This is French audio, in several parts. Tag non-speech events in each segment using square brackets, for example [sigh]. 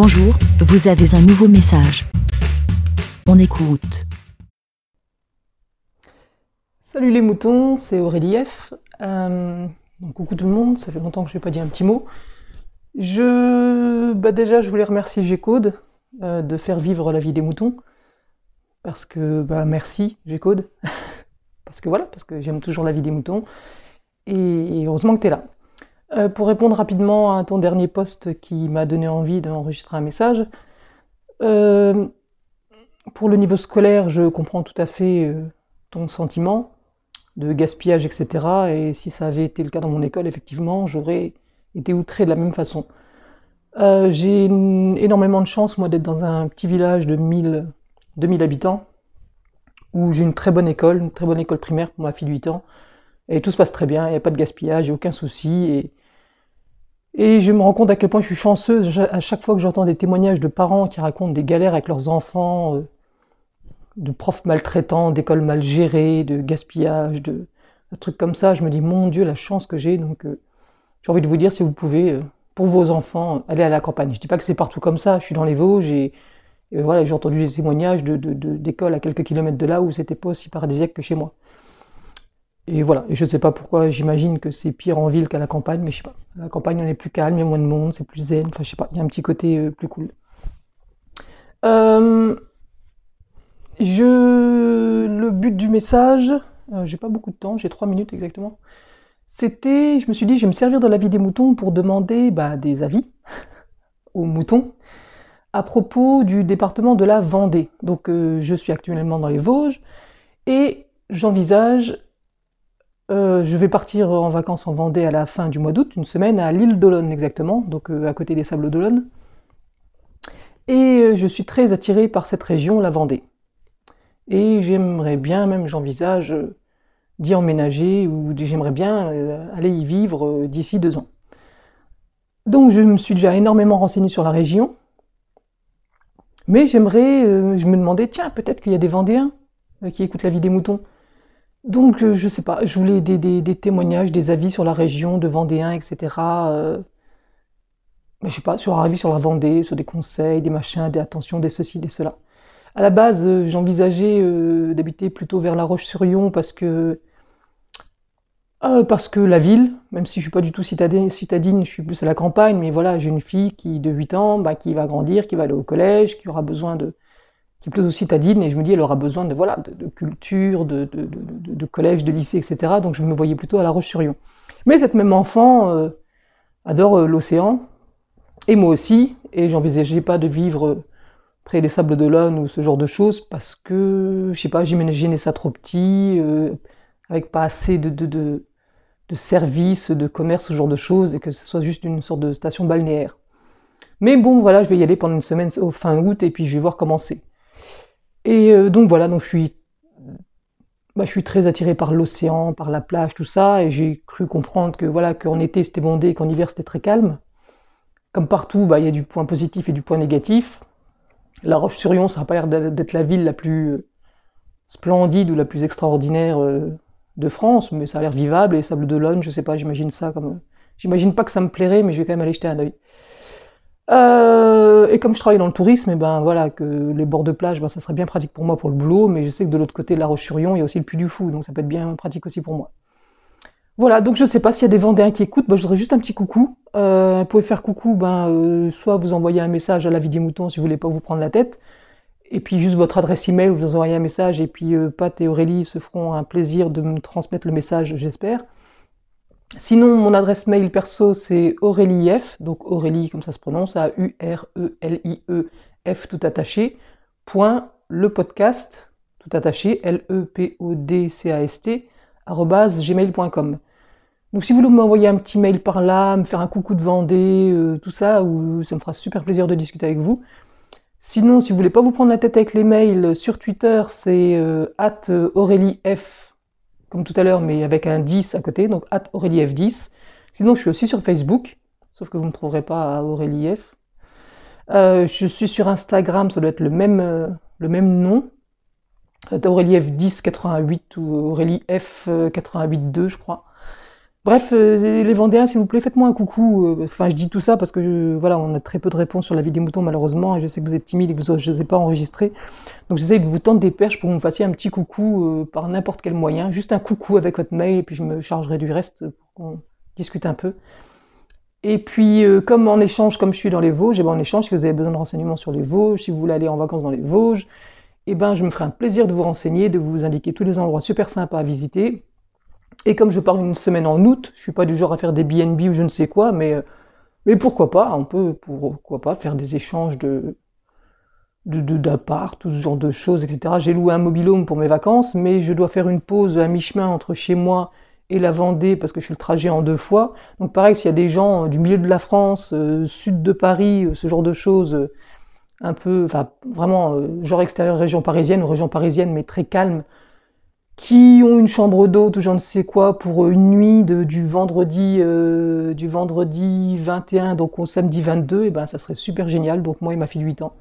Bonjour, vous avez un nouveau message. On écoute. Salut les moutons, c'est Aurélie F. Euh, coucou tout le monde, ça fait longtemps que je n'ai pas dit un petit mot. Je, bah déjà, je voulais remercier G-Code euh, de faire vivre la vie des moutons. Parce que, bah merci G-Code. [laughs] parce que voilà, parce que j'aime toujours la vie des moutons. Et heureusement que tu es là. Euh, pour répondre rapidement à ton dernier post qui m'a donné envie d'enregistrer un message, euh, pour le niveau scolaire, je comprends tout à fait euh, ton sentiment de gaspillage, etc. Et si ça avait été le cas dans mon école, effectivement, j'aurais été outré de la même façon. J'ai énormément de chance, moi, d'être dans un petit village de 1000, 2000 habitants, où j'ai une très bonne école, une très bonne école primaire pour ma fille de 8 ans. Et tout se passe très bien, il n'y a pas de gaspillage, il n'y a aucun souci. Et je me rends compte à quel point je suis chanceuse à chaque fois que j'entends des témoignages de parents qui racontent des galères avec leurs enfants, euh, de profs maltraitants, d'écoles mal gérées, de gaspillage, de, trucs comme ça. Je me dis, mon Dieu, la chance que j'ai. Donc, euh, j'ai envie de vous dire, si vous pouvez, euh, pour vos enfants, aller à la campagne. Je dis pas que c'est partout comme ça. Je suis dans les Vosges et, voilà, j'ai entendu des témoignages d'écoles à quelques kilomètres de là où c'était pas aussi paradisiaque que chez moi. Et voilà, je ne sais pas pourquoi, j'imagine que c'est pire en ville qu'à la campagne, mais je sais pas. À la campagne, on est plus calme, il y a moins de monde, c'est plus zen, enfin je sais pas, il y a un petit côté euh, plus cool. Euh. Le but du message, euh, j'ai pas beaucoup de temps, j'ai trois minutes exactement. C'était, je me suis dit, je vais me servir de la vie des moutons pour demander bah, des avis [laughs] aux moutons à propos du département de la Vendée. Donc je suis actuellement dans les Vosges et j'envisage euh, je vais partir en vacances en Vendée à la fin du mois d'août, une semaine à l'île d'Olonne exactement, donc euh, à côté des Sables d'Olonne. Et euh, je suis très attiré par cette région, la Vendée. Et j'aimerais bien, même j'envisage d'y emménager ou j'aimerais bien aller y vivre d'ici deux ans. Donc je me suis déjà énormément renseigné sur la région, mais j'aimerais, je me demandais, tiens, peut-être qu'il y a des Vendéens qui écoutent la vie des moutons. Donc, euh, je sais pas, je voulais des, témoignages, des avis sur la région de Vendéen, etc. Euh, je sais pas, sur un avis sur la Vendée, sur des conseils, des machins, des attentions, des ceci, des cela. À la base, euh, j'envisageais d'habiter plutôt vers La Roche-sur-Yon parce que parce que la ville, même si je suis pas du tout citadine, citadine, je suis plus à la campagne, mais voilà, j'ai une fille qui de 8 ans, bah, qui va grandir, qui va aller au collège, qui aura besoin de qui est plutôt citadine, et je me dis, elle aura besoin de, voilà, de, culture, de, de, collège, de lycée, etc. Donc je me voyais plutôt à La Roche-sur-Yon. Mais cette même enfant euh, adore euh, l'océan, et moi aussi, et j'envisageais pas de vivre près des sables d'Olonne ou ce genre de choses, parce que, je sais pas, j'imaginais ça trop petit, euh, avec pas assez de, de, de, services, de commerce, ce genre de choses, et que ce soit juste une sorte de station balnéaire. Mais bon, voilà, je vais y aller pendant une semaine au fin août, et puis je vais voir comment c'est. Et euh, donc voilà, donc je suis, bah, je suis très attiré par l'océan, par la plage, tout ça, et j'ai cru comprendre que voilà, qu'en été c'était bondé, qu'en hiver c'était très calme. Comme partout, bah, il y a du point positif et du point négatif. La Roche-sur-Yon, ça n'a pas l'air d'être la ville la plus euh, splendide ou la plus extraordinaire euh, de France, mais ça a l'air vivable, et Sable d'Olonne, je sais pas, j'imagine ça comme... J'imagine pas que ça me plairait, mais je vais quand même aller jeter un oeil. Euh, et comme je travaille dans le tourisme, et ben voilà, que les bords de plage, ben, ça serait bien pratique pour moi pour le boulot, mais je sais que de l'autre côté de la Roche-sur-Yon, il y a aussi le Puy du Fou, donc ça peut être bien pratique aussi pour moi. Voilà, donc je sais pas s'il y a des Vendéens qui écoutent, ben, je voudrais juste un petit coucou. Euh, vous pouvez faire coucou, ben, euh, soit vous envoyez un message à la vie des moutons si vous voulez pas vous prendre la tête, et puis juste votre adresse email, vous envoyez un message, et puis Pat et Aurélie se feront un plaisir de me transmettre le message, j'espère. Sinon, mon adresse mail perso, c'est F, donc Aurélie, comme ça se prononce, A-U-R-E-L-I-E-F tout attaché, point le podcast, tout attaché, L-E-P-O-D-C-A-S-T, gmail.com. Donc si vous voulez m'envoyer un petit mail par là, me faire un coucou de Vendée, euh, tout ça, ou, ça me fera super plaisir de discuter avec vous. Sinon, si vous voulez pas vous prendre la tête avec les mails, sur Twitter, c'est euh, at F comme tout à l'heure, mais avec un 10 à côté, donc at AurélieF10. Sinon, je suis aussi sur Facebook, sauf que vous ne trouverez pas à AurélieF. Euh, je suis sur Instagram, ça doit être le même, euh, le même nom. AurélieF1088 ou AurélieF882, je crois. Bref, euh, les Vendéens, s'il vous plaît, faites-moi un coucou. Euh, Enfin, je dis tout ça parce que je- voilà, on a très peu de réponses sur la vie des moutons malheureusement, et je sais que vous êtes timide et que vous n'osez pas enregistrer. Donc j'essaye de vous tendre des perches pour que vous me fassiez un petit coucou euh, par n'importe quel moyen, juste un coucou avec votre mail, et puis je me chargerai du reste pour qu'on discute un peu. Et puis, comme en échange, comme je suis dans les Vosges, eh ben, en échange, si vous avez besoin de renseignements sur les Vosges, si vous voulez aller en vacances dans les Vosges, eh ben, je me ferai un plaisir de vous renseigner, de vous indiquer tous les endroits super sympas à visiter. Et comme je pars une semaine en août, je suis pas du genre à faire des BNB ou je ne sais quoi, mais, euh, mais pourquoi pas, on peut, pourquoi pas, faire des échanges d'appart, tout ce genre de choses, etc. J'ai loué un mobilhome pour mes vacances, mais je dois faire une pause à mi-chemin entre chez moi et la Vendée parce que je fais le trajet en deux fois. Donc pareil, s'il y a des gens euh, du milieu de la France, euh, sud de Paris, ce genre de choses, un peu, enfin vraiment genre extérieur région parisienne ou région parisienne, mais très calme, qui ont une chambre d'hôte ou je ne sais quoi pour euh, une nuit du vendredi euh, du vendredi 21 donc au samedi 22, et ben ça serait super génial. Donc moi et ma fille de 8 ans.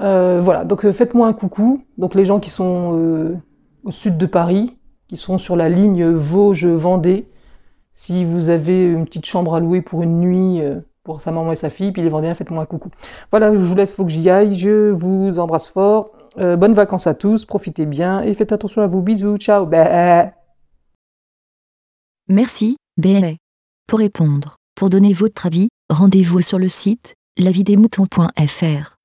Euh, voilà, donc faites-moi un coucou. Donc les gens qui sont au sud de Paris, qui sont sur la ligne Vosges-Vendée, si vous avez une petite chambre à louer pour une nuit pour sa maman et sa fille, puis les Vendéens, faites-moi un coucou. Voilà, je vous laisse, faut que j'y aille. Je vous embrasse fort. Euh, bonnes vacances à tous, profitez bien et faites attention à vous. Bisous, ciao. Bah. Merci, BLA. Pour répondre, pour donner votre avis, rendez-vous sur le site lavidemouton.fr.